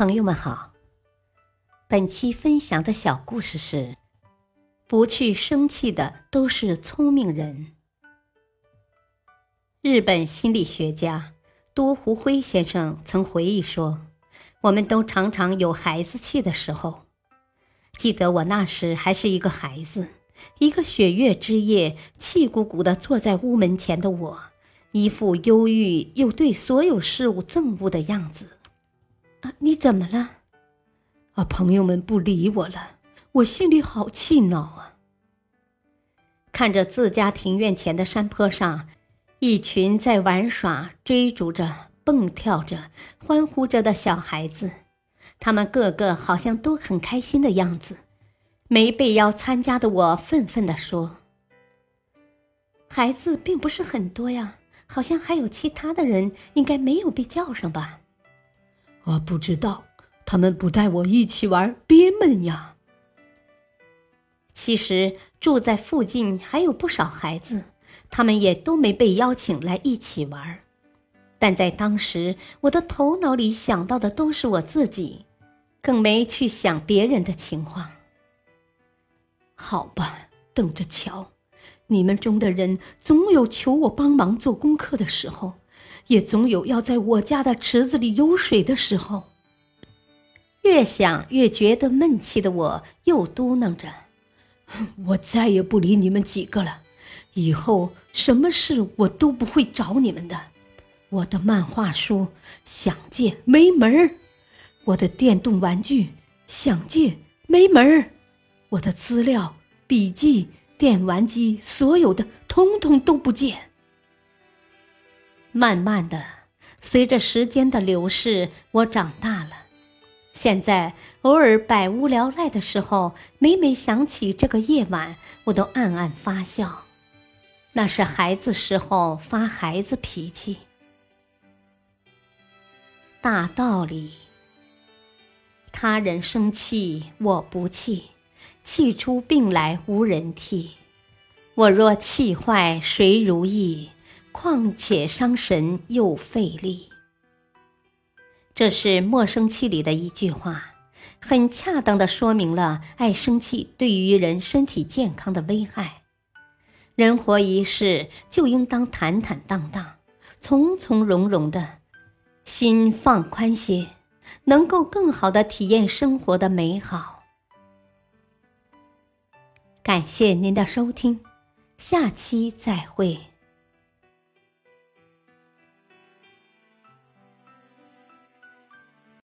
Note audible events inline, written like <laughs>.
朋友们好，本期分享的小故事是：不去生气的都是聪明人。日本心理学家多湖辉先生曾回忆说：“我们都常常有孩子气的时候。记得我那时还是一个孩子，一个雪月之夜，气鼓鼓的坐在屋门前的我，一副忧郁又对所有事物憎恶的样子。”啊，你怎么了？啊，朋友们不理我了，我心里好气恼啊！看着自家庭院前的山坡上，一群在玩耍、追逐着、蹦跳着、欢呼着的小孩子，他们个个好像都很开心的样子。没被邀参加的我愤愤地说：“孩子并不是很多呀，好像还有其他的人，应该没有被叫上吧？”我不知道，他们不带我一起玩，憋闷呀。其实住在附近还有不少孩子，他们也都没被邀请来一起玩。但在当时，我的头脑里想到的都是我自己，更没去想别人的情况。好吧，等着瞧，你们中的人总有求我帮忙做功课的时候。也总有要在我家的池子里游水的时候。越想越觉得闷气的我，又嘟囔着：“ <laughs> 我再也不理你们几个了，以后什么事我都不会找你们的。我的漫画书想借没门儿，我的电动玩具想借没门儿，我的资料、笔记、电玩机，所有的通通都不借。”慢慢的，随着时间的流逝，我长大了。现在偶尔百无聊赖的时候，每每想起这个夜晚，我都暗暗发笑。那是孩子时候发孩子脾气。大道理：他人生气我不气，气出病来无人替。我若气坏谁如意？况且伤神又费力。这是《莫生气》里的一句话，很恰当的说明了爱生气对于人身体健康的危害。人活一世，就应当坦坦荡荡、从从容容的，心放宽些，能够更好的体验生活的美好。感谢您的收听，下期再会。